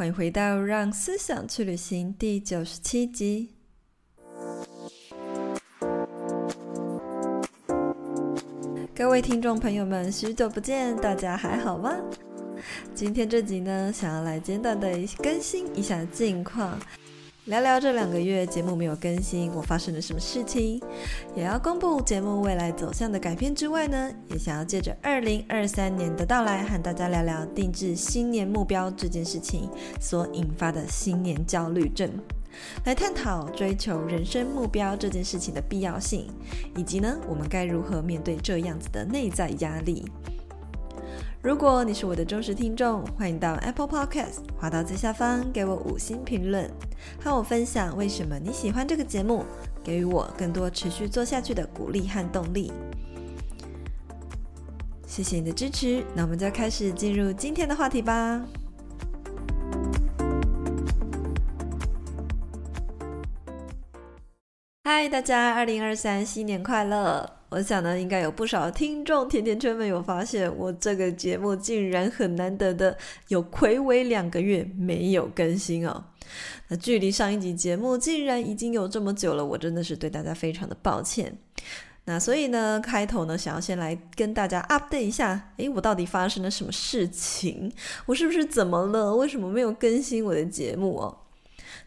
欢迎回到《让思想去旅行》第九十七集。各位听众朋友们，许久不见，大家还好吗？今天这集呢，想要来简短的更新一下近况。聊聊这两个月节目没有更新，我发生了什么事情，也要公布节目未来走向的改变之外呢，也想要借着二零二三年的到来，和大家聊聊定制新年目标这件事情所引发的新年焦虑症，来探讨追求人生目标这件事情的必要性，以及呢，我们该如何面对这样子的内在压力。如果你是我的忠实听众，欢迎到 Apple Podcast 滑到最下方给我五星评论，和我分享为什么你喜欢这个节目，给予我更多持续做下去的鼓励和动力。谢谢你的支持，那我们就开始进入今天的话题吧。嗨，大家，二零二三新年快乐！我想呢，应该有不少听众甜甜圈们有发现，我这个节目竟然很难得的有睽违两个月没有更新哦。那距离上一集节目竟然已经有这么久了，我真的是对大家非常的抱歉。那所以呢，开头呢，想要先来跟大家 update 一下，诶，我到底发生了什么事情？我是不是怎么了？为什么没有更新我的节目哦？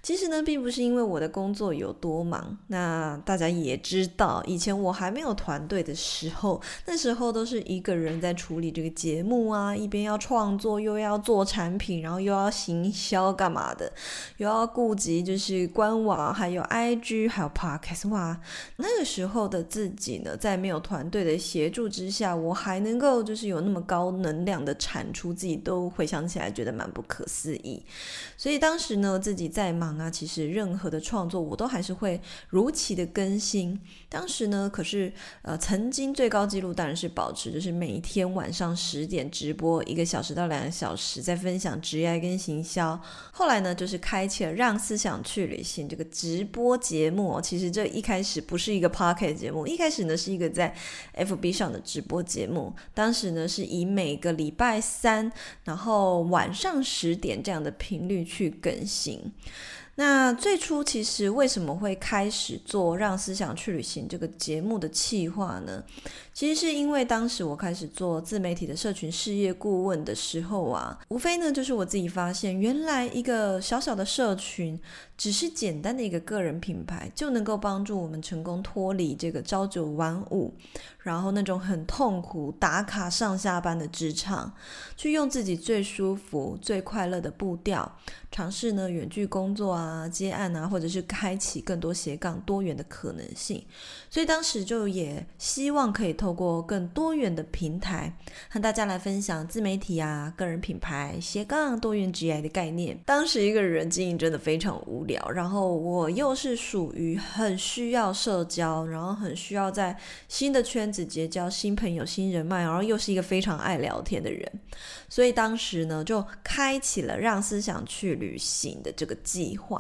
其实呢，并不是因为我的工作有多忙。那大家也知道，以前我还没有团队的时候，那时候都是一个人在处理这个节目啊，一边要创作，又要做产品，然后又要行销干嘛的，又要顾及就是官网，还有 IG，还有 Podcast。哇，那个时候的自己呢，在没有团队的协助之下，我还能够就是有那么高能量的产出，自己都回想起来觉得蛮不可思议。所以当时呢，自己在忙。那其实任何的创作我都还是会如期的更新。当时呢，可是呃，曾经最高纪录当然是保持就是每一天晚上十点直播一个小时到两个小时，在分享职业跟行销。后来呢，就是开启了让思想去旅行这个直播节目。其实这一开始不是一个 podcast 节目，一开始呢是一个在 FB 上的直播节目。当时呢是以每个礼拜三，然后晚上十点这样的频率去更新。那最初其实为什么会开始做《让思想去旅行》这个节目的企划呢？其实是因为当时我开始做自媒体的社群事业顾问的时候啊，无非呢就是我自己发现，原来一个小小的社群，只是简单的一个个人品牌，就能够帮助我们成功脱离这个朝九晚五，然后那种很痛苦打卡上下班的职场，去用自己最舒服、最快乐的步调，尝试呢远距工作啊、啊接案啊，或者是开启更多斜杠多元的可能性。所以当时就也希望可以。透过更多元的平台，和大家来分享自媒体啊、个人品牌、斜杠多元职业的概念。当时一个人经营真的非常无聊，然后我又是属于很需要社交，然后很需要在新的圈子结交新朋友、新人脉，然后又是一个非常爱聊天的人，所以当时呢就开启了让思想去旅行的这个计划。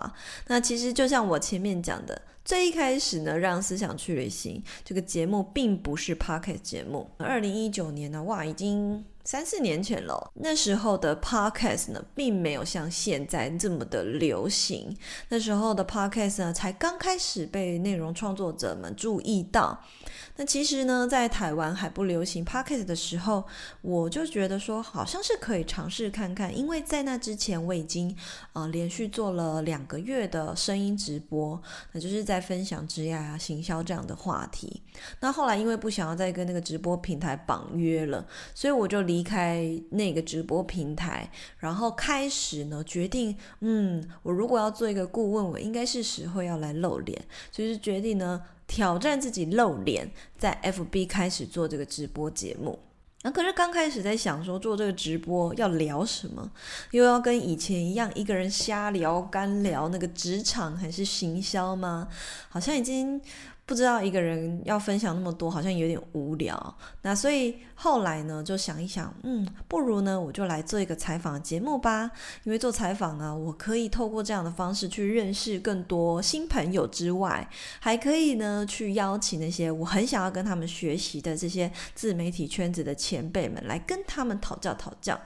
那其实就像我前面讲的。最一开始呢，让思想去旅行这个节目并不是 Podcast 节目。二零一九年呢，哇，已经三四年前了。那时候的 Podcast 呢，并没有像现在这么的流行。那时候的 Podcast 呢，才刚开始被内容创作者们注意到。那其实呢，在台湾还不流行 Podcast 的时候，我就觉得说，好像是可以尝试看看，因为在那之前我已经呃连续做了两个月的声音直播，那就是在在分享职业啊、行销这样的话题。那后来因为不想要再跟那个直播平台绑约了，所以我就离开那个直播平台，然后开始呢决定，嗯，我如果要做一个顾问，我应该是时候要来露脸，所以就决定呢。挑战自己露脸，在 FB 开始做这个直播节目。那可是刚开始在想说做这个直播要聊什么，又要跟以前一样一个人瞎聊、干聊那个职场还是行销吗？好像已经。不知道一个人要分享那么多，好像有点无聊。那所以后来呢，就想一想，嗯，不如呢，我就来做一个采访节目吧。因为做采访啊，我可以透过这样的方式去认识更多新朋友之外，还可以呢去邀请那些我很想要跟他们学习的这些自媒体圈子的前辈们来跟他们讨教讨教。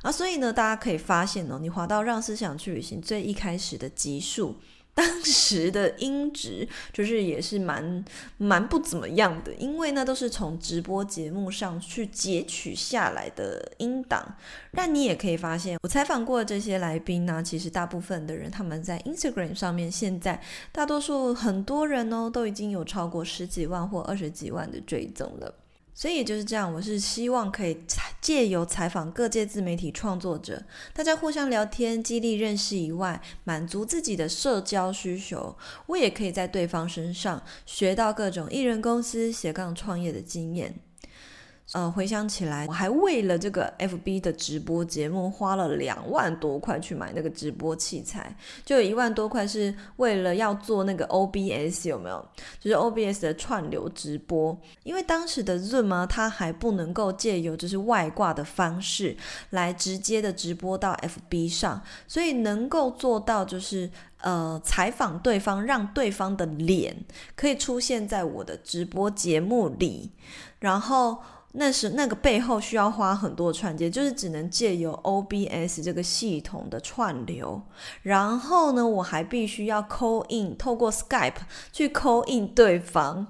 啊，所以呢，大家可以发现哦，你滑到让思想去旅行最一开始的集数。当时的音质就是也是蛮蛮不怎么样的，因为呢都是从直播节目上去截取下来的音档。但你也可以发现，我采访过的这些来宾呢，其实大部分的人他们在 Instagram 上面，现在大多数很多人哦都已经有超过十几万或二十几万的追踪了。所以就是这样，我是希望可以借由采访各界自媒体创作者，大家互相聊天、激励认识以外，满足自己的社交需求。我也可以在对方身上学到各种艺人公司斜杠创业的经验。呃，回想起来，我还为了这个 FB 的直播节目花了两万多块去买那个直播器材，就有一万多块是为了要做那个 OBS，有没有？就是 OBS 的串流直播，因为当时的 Zoom 啊，它还不能够借由就是外挂的方式来直接的直播到 FB 上，所以能够做到就是呃采访对方，让对方的脸可以出现在我的直播节目里，然后。那是那个背后需要花很多串接，就是只能借由 OBS 这个系统的串流，然后呢，我还必须要 call in，透过 Skype 去 call in 对方，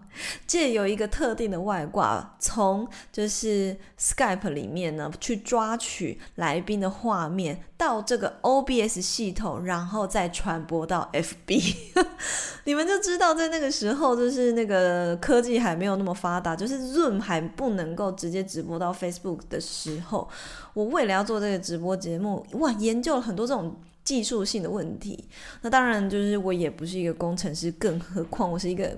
借由一个特定的外挂，从就是 Skype 里面呢去抓取来宾的画面到这个 OBS 系统，然后再传播到 FB。你们就知道，在那个时候，就是那个科技还没有那么发达，就是 Zoom 还不能够直接直播到 Facebook 的时候，我为了要做这个直播节目，哇，研究了很多这种技术性的问题。那当然，就是我也不是一个工程师，更何况我是一个。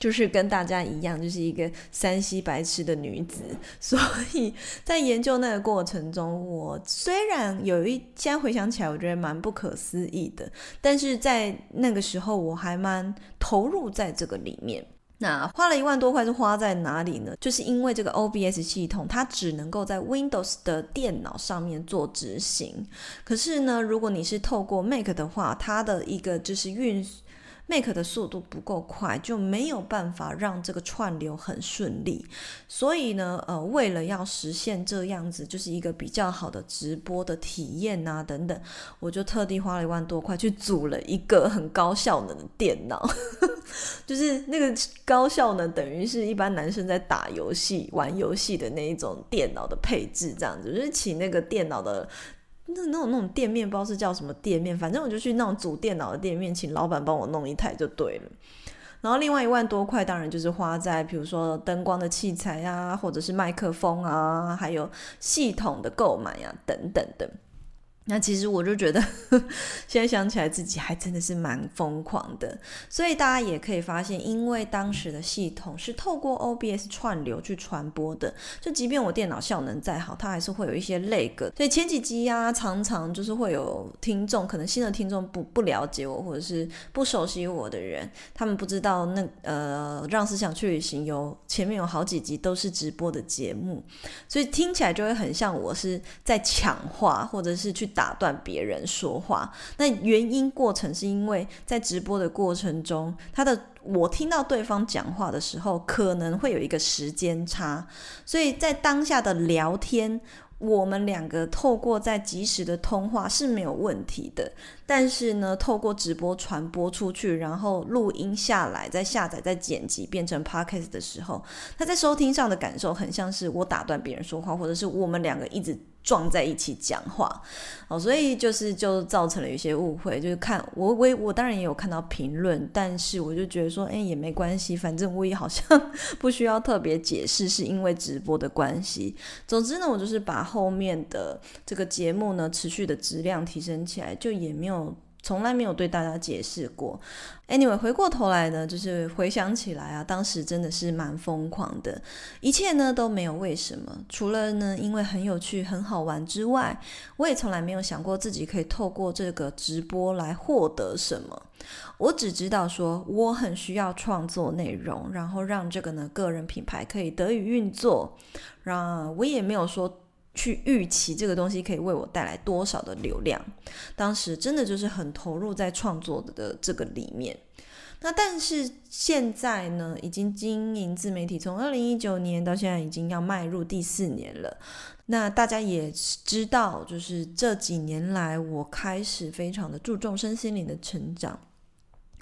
就是跟大家一样，就是一个山西白痴的女子，所以在研究那个过程中，我虽然有一，现在回想起来，我觉得蛮不可思议的，但是在那个时候，我还蛮投入在这个里面。那花了一万多块是花在哪里呢？就是因为这个 OBS 系统，它只能够在 Windows 的电脑上面做执行，可是呢，如果你是透过 Mac 的话，它的一个就是运。Mac 的速度不够快，就没有办法让这个串流很顺利。所以呢，呃，为了要实现这样子，就是一个比较好的直播的体验啊，等等，我就特地花了一万多块去组了一个很高效能的电脑，就是那个高效呢等于是一般男生在打游戏、玩游戏的那一种电脑的配置，这样子，就是请那个电脑的。那那种那种店面，不知道是叫什么店面，反正我就去那种组电脑的店面，请老板帮我弄一台就对了。然后另外一万多块，当然就是花在比如说灯光的器材啊，或者是麦克风啊，还有系统的购买啊，等等等。那其实我就觉得，现在想起来自己还真的是蛮疯狂的。所以大家也可以发现，因为当时的系统是透过 OBS 串流去传播的，就即便我电脑效能再好，它还是会有一些 lag。所以前几集呀，常常就是会有听众，可能新的听众不不了解我，或者是不熟悉我的人，他们不知道那呃，让思想去旅行有前面有好几集都是直播的节目，所以听起来就会很像我是在抢话，或者是去。打断别人说话，那原因过程是因为在直播的过程中，他的我听到对方讲话的时候，可能会有一个时间差，所以在当下的聊天，我们两个透过在即时的通话是没有问题的。但是呢，透过直播传播出去，然后录音下来，再下载、再剪辑变成 podcast 的时候，他在收听上的感受很像是我打断别人说话，或者是我们两个一直。撞在一起讲话，哦，所以就是就造成了一些误会。就是看我我我当然也有看到评论，但是我就觉得说，哎，也没关系，反正我也好像不需要特别解释，是因为直播的关系。总之呢，我就是把后面的这个节目呢，持续的质量提升起来，就也没有。从来没有对大家解释过。Anyway，回过头来呢，就是回想起来啊，当时真的是蛮疯狂的，一切呢都没有为什么，除了呢因为很有趣、很好玩之外，我也从来没有想过自己可以透过这个直播来获得什么。我只知道说我很需要创作内容，然后让这个呢个人品牌可以得以运作。让我也没有说。去预期这个东西可以为我带来多少的流量，当时真的就是很投入在创作的这个里面。那但是现在呢，已经经营自媒体，从二零一九年到现在已经要迈入第四年了。那大家也知道，就是这几年来，我开始非常的注重身心灵的成长。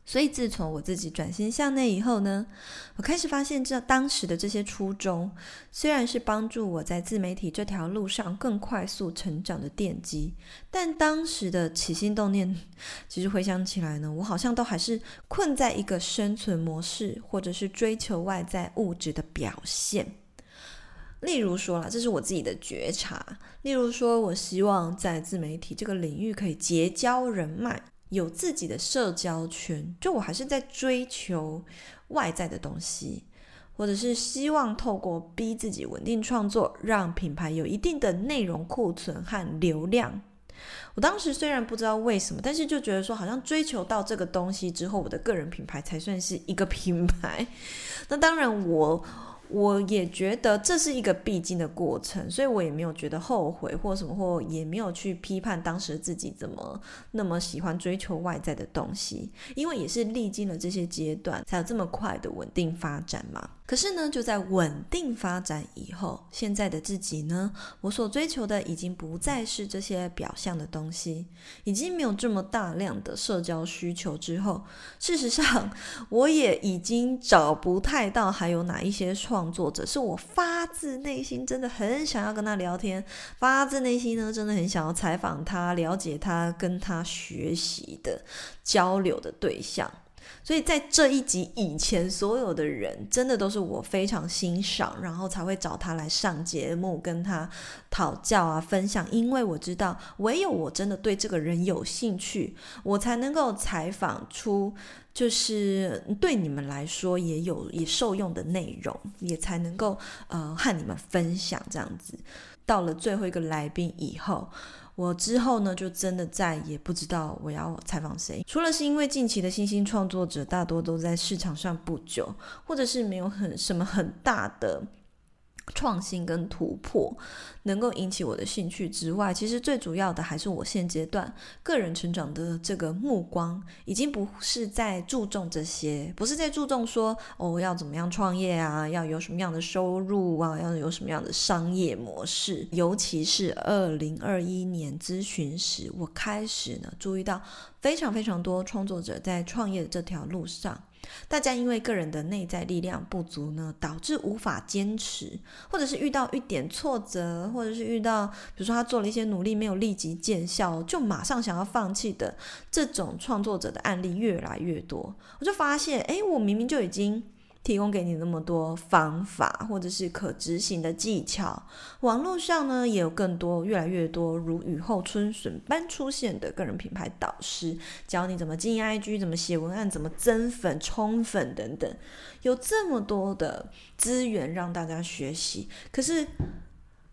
所以，自从我自己转心向内以后呢，我开始发现，这当时的这些初衷，虽然是帮助我在自媒体这条路上更快速成长的奠基，但当时的起心动念，其实回想起来呢，我好像都还是困在一个生存模式，或者是追求外在物质的表现。例如说啦，这是我自己的觉察。例如说，我希望在自媒体这个领域可以结交人脉。有自己的社交圈，就我还是在追求外在的东西，或者是希望透过逼自己稳定创作，让品牌有一定的内容库存和流量。我当时虽然不知道为什么，但是就觉得说，好像追求到这个东西之后，我的个人品牌才算是一个品牌。那当然我。我也觉得这是一个必经的过程，所以我也没有觉得后悔或什么，或也没有去批判当时自己怎么那么喜欢追求外在的东西，因为也是历经了这些阶段，才有这么快的稳定发展嘛。可是呢，就在稳定发展以后，现在的自己呢，我所追求的已经不再是这些表象的东西，已经没有这么大量的社交需求之后，事实上，我也已经找不太到还有哪一些创作者是我发自内心真的很想要跟他聊天，发自内心呢，真的很想要采访他、了解他、跟他学习的交流的对象。所以在这一集以前，所有的人真的都是我非常欣赏，然后才会找他来上节目，跟他讨教啊、分享。因为我知道，唯有我真的对这个人有兴趣，我才能够采访出就是对你们来说也有也受用的内容，也才能够呃和你们分享这样子。到了最后一个来宾以后。我之后呢，就真的再也不知道我要采访谁，除了是因为近期的新兴创作者大多都在市场上不久，或者是没有很什么很大的。创新跟突破能够引起我的兴趣之外，其实最主要的还是我现阶段个人成长的这个目光，已经不是在注重这些，不是在注重说哦要怎么样创业啊，要有什么样的收入啊，要有什么样的商业模式。尤其是二零二一年咨询时，我开始呢注意到非常非常多创作者在创业的这条路上。大家因为个人的内在力量不足呢，导致无法坚持，或者是遇到一点挫折，或者是遇到，比如说他做了一些努力没有立即见效，就马上想要放弃的这种创作者的案例越来越多。我就发现，哎，我明明就已经。提供给你那么多方法，或者是可执行的技巧，网络上呢也有更多、越来越多如雨后春笋般出现的个人品牌导师，教你怎么经营 IG，怎么写文案，怎么增粉、冲粉等等，有这么多的资源让大家学习。可是，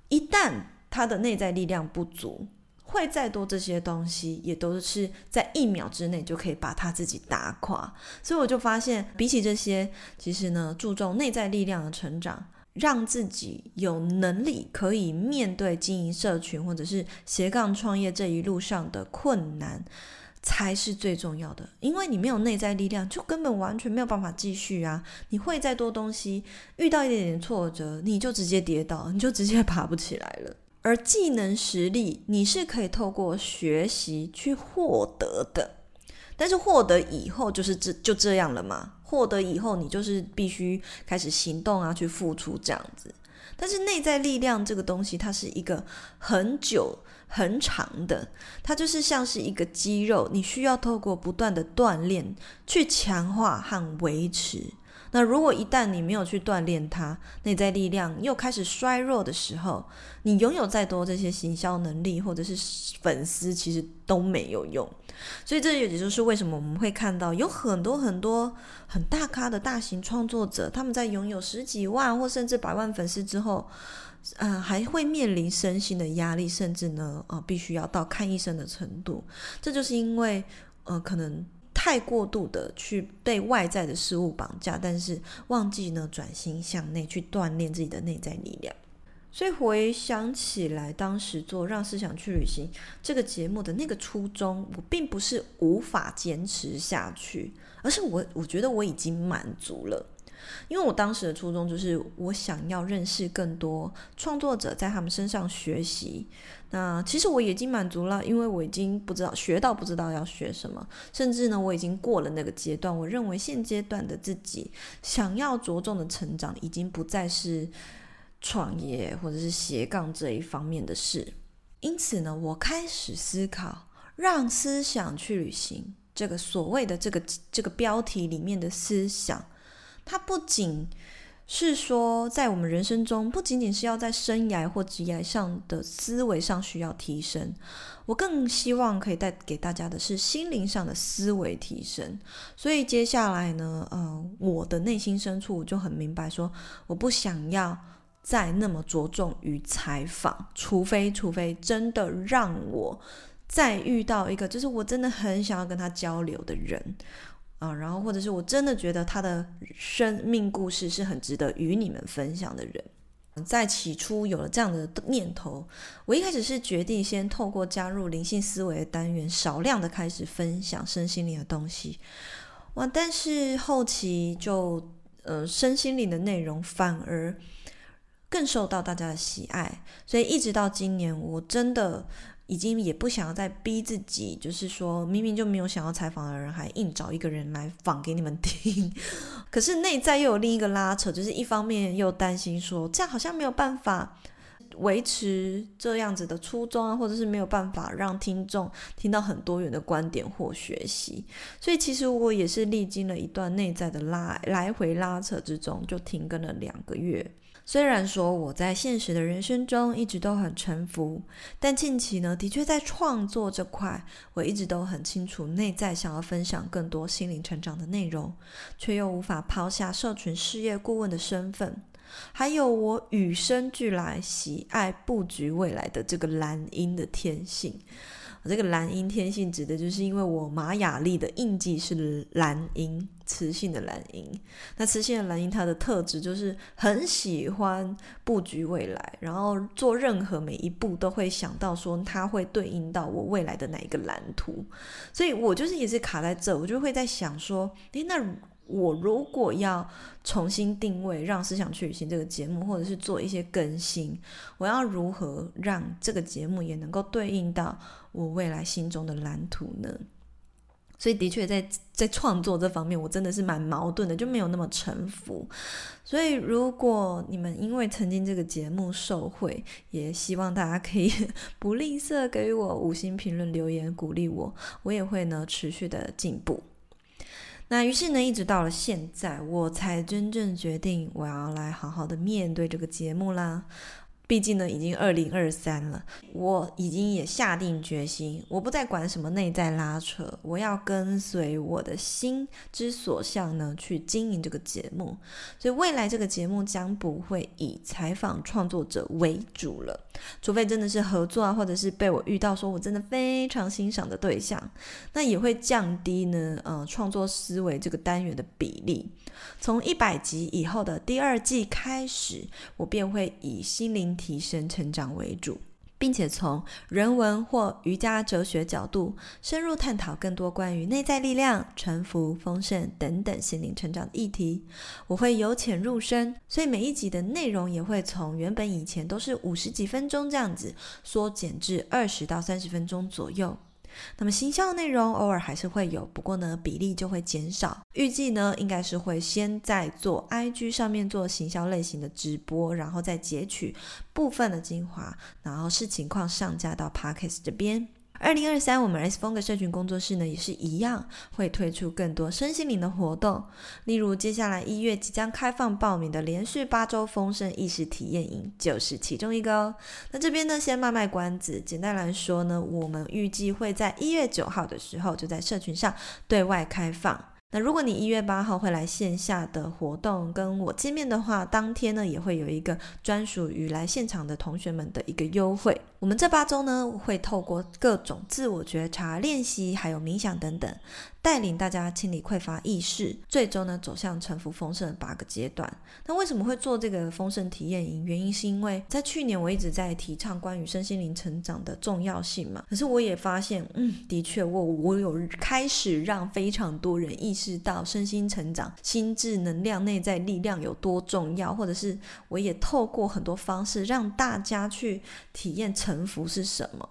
一旦他的内在力量不足，会再多这些东西，也都是在一秒之内就可以把他自己打垮。所以我就发现，比起这些，其实呢，注重内在力量的成长，让自己有能力可以面对经营社群或者是斜杠创业这一路上的困难，才是最重要的。因为你没有内在力量，就根本完全没有办法继续啊！你会再多东西，遇到一点点挫折，你就直接跌倒，你就直接 爬不起来了。而技能实力，你是可以透过学习去获得的，但是获得以后就是这就这样了嘛？获得以后，你就是必须开始行动啊，去付出这样子。但是内在力量这个东西，它是一个很久很长的，它就是像是一个肌肉，你需要透过不断的锻炼去强化和维持。那如果一旦你没有去锻炼它，内在力量又开始衰弱的时候，你拥有再多这些行销能力或者是粉丝，其实都没有用。所以这也就是为什么我们会看到有很多很多很大咖的大型创作者，他们在拥有十几万或甚至百万粉丝之后，呃，还会面临身心的压力，甚至呢，呃，必须要到看医生的程度。这就是因为，呃，可能。太过度的去被外在的事物绑架，但是忘记呢，转心向内去锻炼自己的内在力量。所以回想起来，当时做《让思想去旅行》这个节目的那个初衷，我并不是无法坚持下去，而是我我觉得我已经满足了。因为我当时的初衷就是我想要认识更多创作者，在他们身上学习。那其实我已经满足了，因为我已经不知道学到不知道要学什么，甚至呢，我已经过了那个阶段。我认为现阶段的自己想要着重的成长，已经不再是。创业或者是斜杠这一方面的事，因此呢，我开始思考，让思想去旅行这个所谓的这个这个标题里面的思想，它不仅是说在我们人生中，不仅仅是要在生涯或职业上的思维上需要提升，我更希望可以带给大家的是心灵上的思维提升。所以接下来呢，呃，我的内心深处就很明白说，我不想要。再那么着重于采访，除非除非真的让我再遇到一个，就是我真的很想要跟他交流的人啊，然后或者是我真的觉得他的生命故事是很值得与你们分享的人。在起初有了这样的念头，我一开始是决定先透过加入灵性思维的单元，少量的开始分享身心灵的东西。哇，但是后期就呃身心灵的内容反而。更受到大家的喜爱，所以一直到今年，我真的已经也不想要再逼自己，就是说明明就没有想要采访的人，还硬找一个人来访给你们听。可是内在又有另一个拉扯，就是一方面又担心说这样好像没有办法维持这样子的初衷啊，或者是没有办法让听众听到很多元的观点或学习。所以其实我也是历经了一段内在的拉来回拉扯之中，就停更了两个月。虽然说我在现实的人生中一直都很沉浮，但近期呢，的确在创作这块，我一直都很清楚内在想要分享更多心灵成长的内容，却又无法抛下社群事业顾问的身份，还有我与生俱来喜爱布局未来的这个蓝鹰的天性。这个蓝鹰天性指的就是因为我玛雅历的印记是蓝鹰，磁性的蓝鹰。那磁性的蓝鹰它的特质就是很喜欢布局未来，然后做任何每一步都会想到说它会对应到我未来的哪一个蓝图。所以我就是也是卡在这，我就会在想说，诶，那。我如果要重新定位，让思想去旅行这个节目，或者是做一些更新，我要如何让这个节目也能够对应到我未来心中的蓝图呢？所以，的确在在创作这方面，我真的是蛮矛盾的，就没有那么臣服。所以，如果你们因为曾经这个节目受惠，也希望大家可以 不吝啬给予我五星评论、留言鼓励我，我也会呢持续的进步。那于是呢，一直到了现在，我才真正决定我要来好好的面对这个节目啦。毕竟呢，已经二零二三了，我已经也下定决心，我不再管什么内在拉扯，我要跟随我的心之所向呢，去经营这个节目。所以未来这个节目将不会以采访创作者为主了，除非真的是合作啊，或者是被我遇到说我真的非常欣赏的对象，那也会降低呢，呃，创作思维这个单元的比例。从一百集以后的第二季开始，我便会以心灵提升成长为主，并且从人文或瑜伽哲学角度深入探讨更多关于内在力量、沉浮、丰盛等等心灵成长的议题。我会由浅入深，所以每一集的内容也会从原本以前都是五十几分钟这样子，缩减至二十到三十分钟左右。那么行销内容偶尔还是会有，不过呢，比例就会减少。预计呢，应该是会先在做 IG 上面做行销类型的直播，然后再截取部分的精华，然后视情况上架到 Podcast 这边。二零二三，我们 S 风格社群工作室呢也是一样，会推出更多身心灵的活动。例如，接下来一月即将开放报名的连续八周丰盛意识体验营就是其中一个哦。那这边呢，先卖卖关子。简单来说呢，我们预计会在一月九号的时候就在社群上对外开放。那如果你一月八号会来线下的活动跟我见面的话，当天呢也会有一个专属于来现场的同学们的一个优惠。我们这八周呢，会透过各种自我觉察练习，还有冥想等等，带领大家清理匮乏意识，最终呢走向沉浮丰盛的八个阶段。那为什么会做这个丰盛体验营？原因是因为在去年我一直在提倡关于身心灵成长的重要性嘛。可是我也发现，嗯，的确我我有开始让非常多人意识到身心成长、心智能量、内在力量有多重要，或者是我也透过很多方式让大家去体验成。臣服是什么？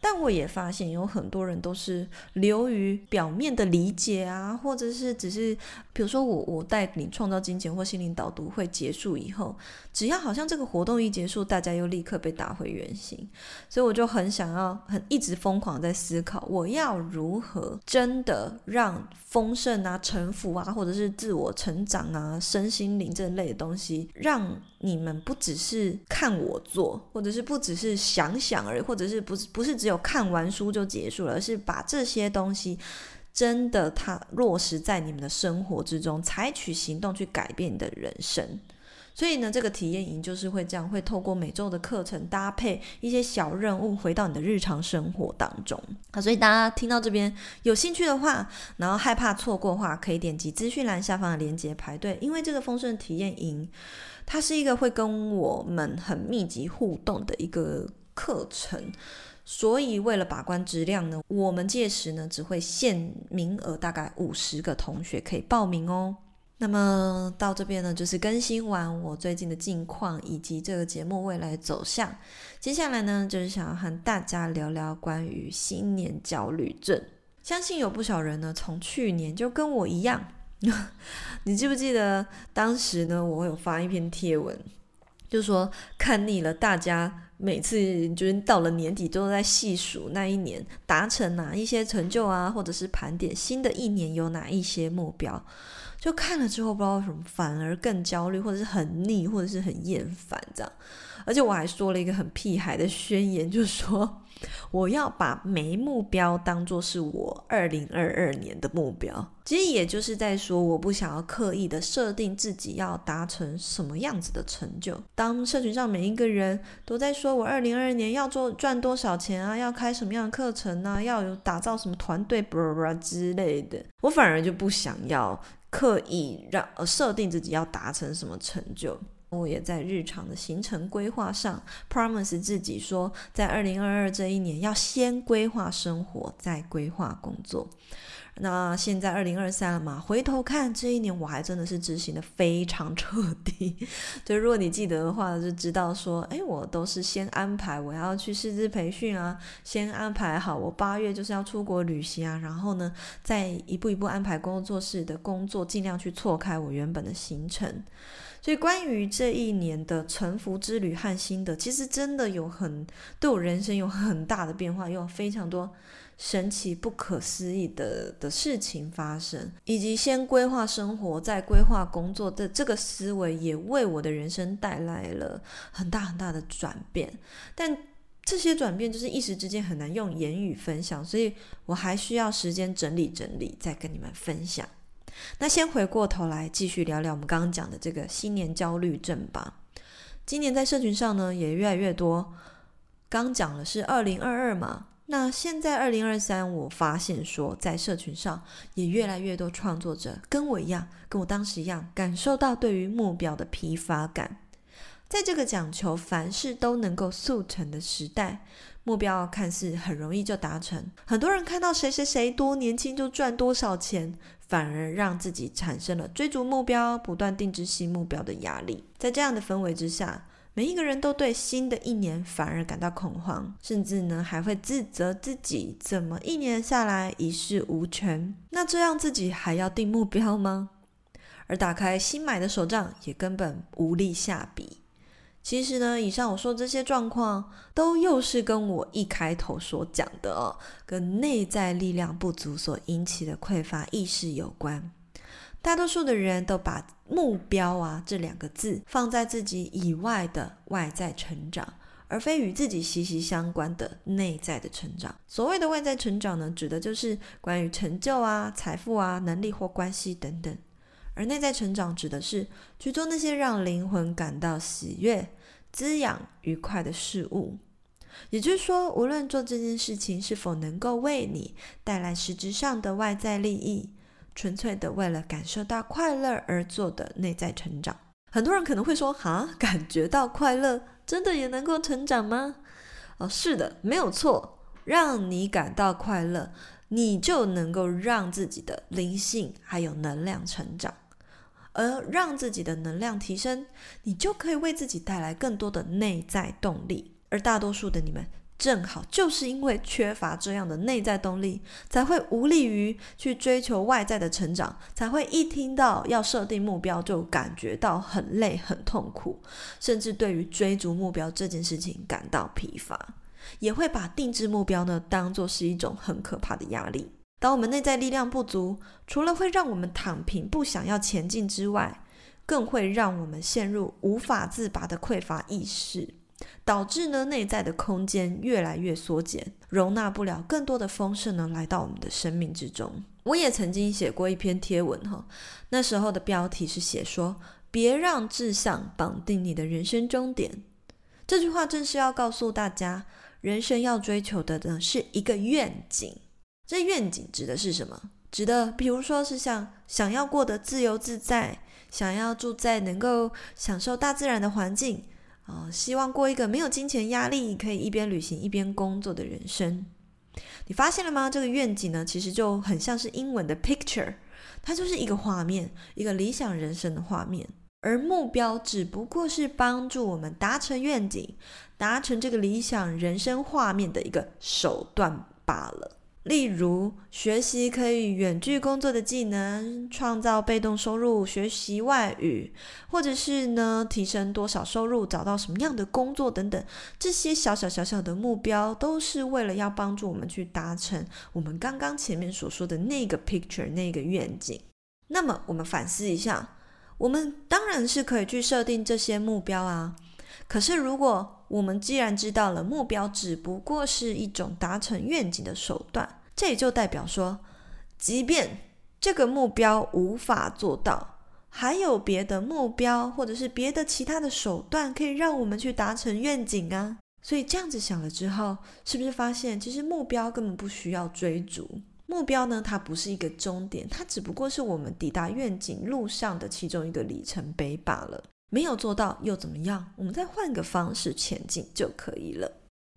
但我也发现有很多人都是流于表面的理解啊，或者是只是，比如说我我带领创造金钱或心灵导读会结束以后，只要好像这个活动一结束，大家又立刻被打回原形，所以我就很想要很一直疯狂在思考，我要如何真的让丰盛啊、臣服啊，或者是自我成长啊、身心灵这类的东西，让你们不只是看我做，或者是不只是想想而已，或者是不是不是只有看完书就结束了，而是把这些东西真的它落实在你们的生活之中，采取行动去改变你的人生。所以呢，这个体验营就是会这样，会透过每周的课程搭配一些小任务，回到你的日常生活当中。好，所以大家听到这边有兴趣的话，然后害怕错过的话，可以点击资讯栏下方的链接排队，因为这个丰盛体验营。它是一个会跟我们很密集互动的一个课程，所以为了把关质量呢，我们届时呢只会限名额，大概五十个同学可以报名哦。那么到这边呢，就是更新完我最近的近况以及这个节目未来走向。接下来呢，就是想要和大家聊聊关于新年焦虑症。相信有不少人呢，从去年就跟我一样。你记不记得当时呢？我有发一篇贴文，就说看腻了，大家每次就是到了年底都在细数那一年达成哪一些成就啊，或者是盘点新的一年有哪一些目标。就看了之后，不知道什么反而更焦虑，或者是很腻，或者是很厌烦这样。而且我还说了一个很屁孩的宣言，就是说。我要把没目标当作是我二零二二年的目标，其实也就是在说，我不想要刻意的设定自己要达成什么样子的成就。当社群上每一个人都在说我二零二二年要做赚多少钱啊，要开什么样的课程啊，要有打造什么团队，巴拉巴拉之类的，我反而就不想要刻意让呃设定自己要达成什么成就。我也在日常的行程规划上，promise 自己说，在二零二二这一年要先规划生活，再规划工作。那现在二零二三了嘛，回头看这一年，我还真的是执行的非常彻底。就如果你记得的话，就知道说，哎，我都是先安排我要去师资培训啊，先安排好我八月就是要出国旅行啊，然后呢，再一步一步安排工作室的工作，尽量去错开我原本的行程。所以，关于这一年的沉浮之旅和心得，其实真的有很对我人生有很大的变化，有非常多神奇、不可思议的的事情发生，以及先规划生活再规划工作的这个思维，也为我的人生带来了很大很大的转变。但这些转变就是一时之间很难用言语分享，所以我还需要时间整理整理，再跟你们分享。那先回过头来继续聊聊我们刚刚讲的这个新年焦虑症吧。今年在社群上呢也越来越多，刚讲的是二零二二嘛，那现在二零二三，我发现说在社群上也越来越多创作者跟我一样，跟我当时一样，感受到对于目标的疲乏感。在这个讲求凡事都能够速成的时代，目标看似很容易就达成，很多人看到谁谁谁多年轻就赚多少钱。反而让自己产生了追逐目标、不断定制新目标的压力。在这样的氛围之下，每一个人都对新的一年反而感到恐慌，甚至呢还会自责自己怎么一年下来一事无成。那这样自己还要定目标吗？而打开新买的手账，也根本无力下笔。其实呢，以上我说这些状况，都又是跟我一开头所讲的哦，跟内在力量不足所引起的匮乏意识有关。大多数的人都把目标啊这两个字放在自己以外的外在成长，而非与自己息息相关的内在的成长。所谓的外在成长呢，指的就是关于成就啊、财富啊、能力或关系等等；而内在成长指的是去做那些让灵魂感到喜悦。滋养愉快的事物，也就是说，无论做这件事情是否能够为你带来实质上的外在利益，纯粹的为了感受到快乐而做的内在成长。很多人可能会说：“哈，感觉到快乐，真的也能够成长吗？”哦，是的，没有错。让你感到快乐，你就能够让自己的灵性还有能量成长。而让自己的能量提升，你就可以为自己带来更多的内在动力。而大多数的你们，正好就是因为缺乏这样的内在动力，才会无力于去追求外在的成长，才会一听到要设定目标就感觉到很累、很痛苦，甚至对于追逐目标这件事情感到疲乏，也会把定制目标呢当作是一种很可怕的压力。当我们内在力量不足，除了会让我们躺平不想要前进之外，更会让我们陷入无法自拔的匮乏意识，导致呢内在的空间越来越缩减，容纳不了更多的丰盛呢来到我们的生命之中。我也曾经写过一篇贴文哈，那时候的标题是写说：别让志向绑定你的人生终点。这句话正是要告诉大家，人生要追求的呢是一个愿景。这愿景指的是什么？指的，比如说是像想要过得自由自在，想要住在能够享受大自然的环境，啊、希望过一个没有金钱压力，可以一边旅行一边工作的人生。你发现了吗？这个愿景呢，其实就很像是英文的 picture，它就是一个画面，一个理想人生的画面。而目标只不过是帮助我们达成愿景、达成这个理想人生画面的一个手段罢了。例如，学习可以远距工作的技能，创造被动收入，学习外语，或者是呢，提升多少收入，找到什么样的工作等等，这些小小小小的目标，都是为了要帮助我们去达成我们刚刚前面所说的那个 picture 那个愿景。那么，我们反思一下，我们当然是可以去设定这些目标啊。可是，如果我们既然知道了目标只不过是一种达成愿景的手段，这也就代表说，即便这个目标无法做到，还有别的目标或者是别的其他的手段可以让我们去达成愿景啊。所以这样子想了之后，是不是发现其实目标根本不需要追逐？目标呢，它不是一个终点，它只不过是我们抵达愿景路上的其中一个里程碑罢了。没有做到又怎么样？我们再换个方式前进就可以了。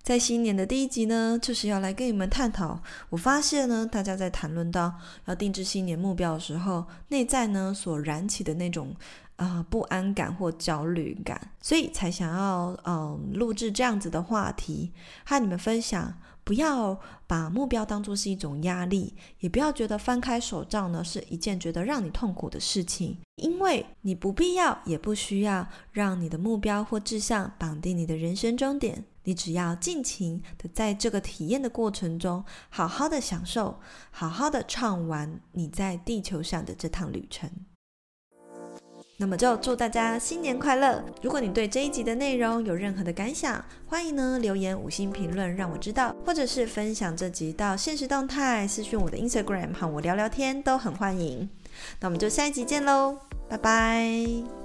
在新年的第一集呢，就是要来跟你们探讨。我发现呢，大家在谈论到要定制新年目标的时候，内在呢所燃起的那种啊、不安感或焦虑感，所以才想要嗯、录制这样子的话题，和你们分享。不要把目标当作是一种压力，也不要觉得翻开手账呢是一件觉得让你痛苦的事情，因为你不必要也不需要让你的目标或志向绑定你的人生终点，你只要尽情的在这个体验的过程中，好好的享受，好好的唱完你在地球上的这趟旅程。那么就祝大家新年快乐！如果你对这一集的内容有任何的感想，欢迎呢留言五星评论让我知道，或者是分享这集到现实动态私讯我的 Instagram 和我聊聊天都很欢迎。那我们就下一集见喽，拜拜。